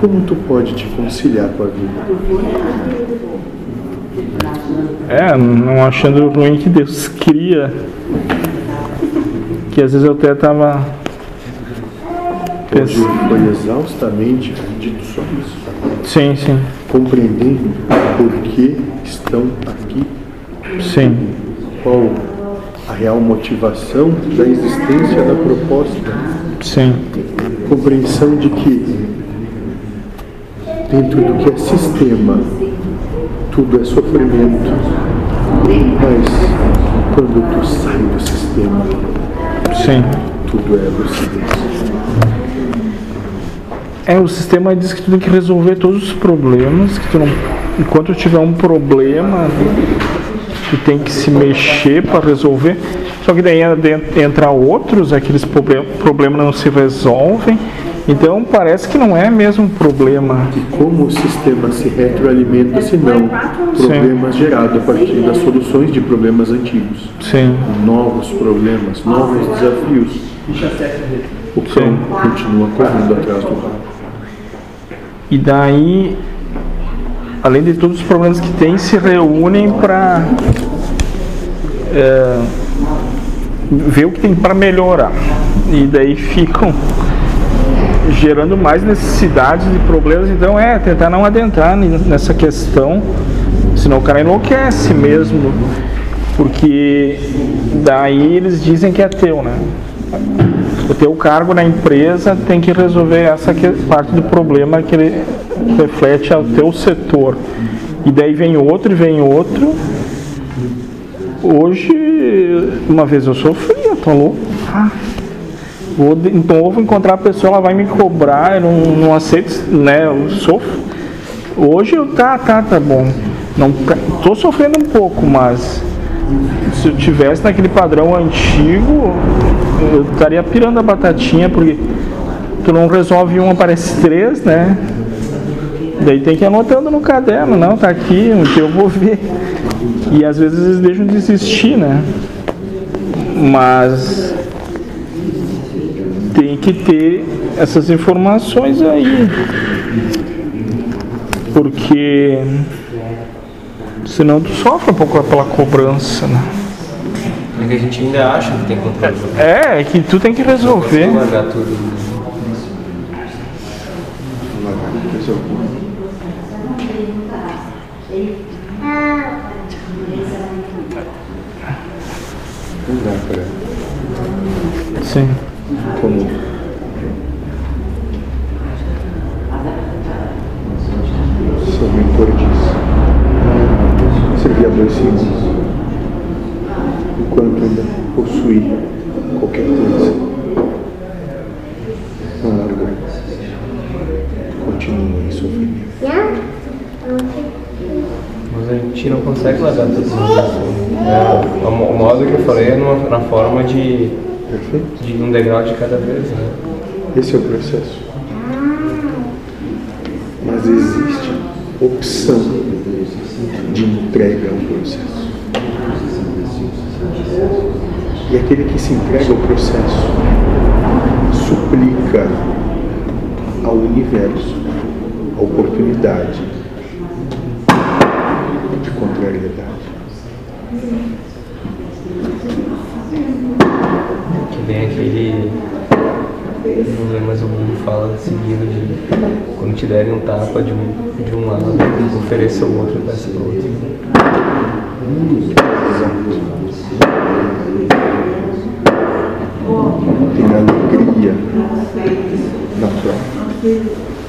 como tu pode te conciliar com a vida? É, não achando ruim que Deus cria. Que às vezes eu até tava Hoje foi exaustamente dito só isso. Sim, sim. Compreendendo por que estão aqui, Sim. qual a real motivação da existência da proposta. Sim. Compreensão de que dentro do que é sistema, tudo é sofrimento. Mas quando tu sai do sistema, Sim. tudo é lucidez. É, o sistema diz que tu tem que resolver todos os problemas, que tu não, enquanto tiver um problema, tu tem que se mexer para resolver. Só que daí entra outros, aqueles problem- problemas não se resolvem. Então parece que não é mesmo um problema. E como o sistema se retroalimenta se não problemas gerados a partir das soluções de problemas antigos. Sim, Novos problemas, novos desafios. O cão continua correndo atrás do rabo. E daí, além de todos os problemas que tem, se reúnem para ver o que tem para melhorar. E daí ficam gerando mais necessidades e problemas. Então é tentar não adentrar nessa questão, senão o cara enlouquece mesmo. Porque daí eles dizem que é teu, né? o teu cargo na empresa tem que resolver essa parte do problema que ele reflete ao teu setor. E daí vem outro e vem outro. Hoje, uma vez eu sofri, eu tô louco. Ah, vou de novo encontrar a pessoa, ela vai me cobrar, eu não, não aceito, né? Eu sofro. Hoje eu tá, tá, tá bom. Não, tô sofrendo um pouco, mas se eu tivesse naquele padrão antigo, eu estaria pirando a batatinha, porque tu não resolve um, aparece três, né? Daí tem que ir anotando no caderno, não, tá aqui, um que eu vou ver. E às vezes eles deixam de existir, né? Mas tem que ter essas informações aí. Porque senão tu sofre um pouco pela cobrança, né? É que a gente ainda acha que tem controle É, é que tu tem que resolver. Largar tudo. Sim. Como seu mentor disse, servir a dois senhores. Enquanto ainda qualquer coisa, não largou. Continua em sofrimento. Mas a gente não consegue largar tudo. É, o mo- o modo que eu falei é na forma de, Perfeito? de um degrau de cada vez, né? Esse é o processo. Mas existe opção de entrega ao processo. E aquele que se entrega ao processo suplica ao universo a oportunidade de contrariedade. Vem aquele. Não lembro mais o mundo fala seguido de quando te derem um tapa de um, de um lado, ofereça o outro e peça pro outro. Tem alegria na prova.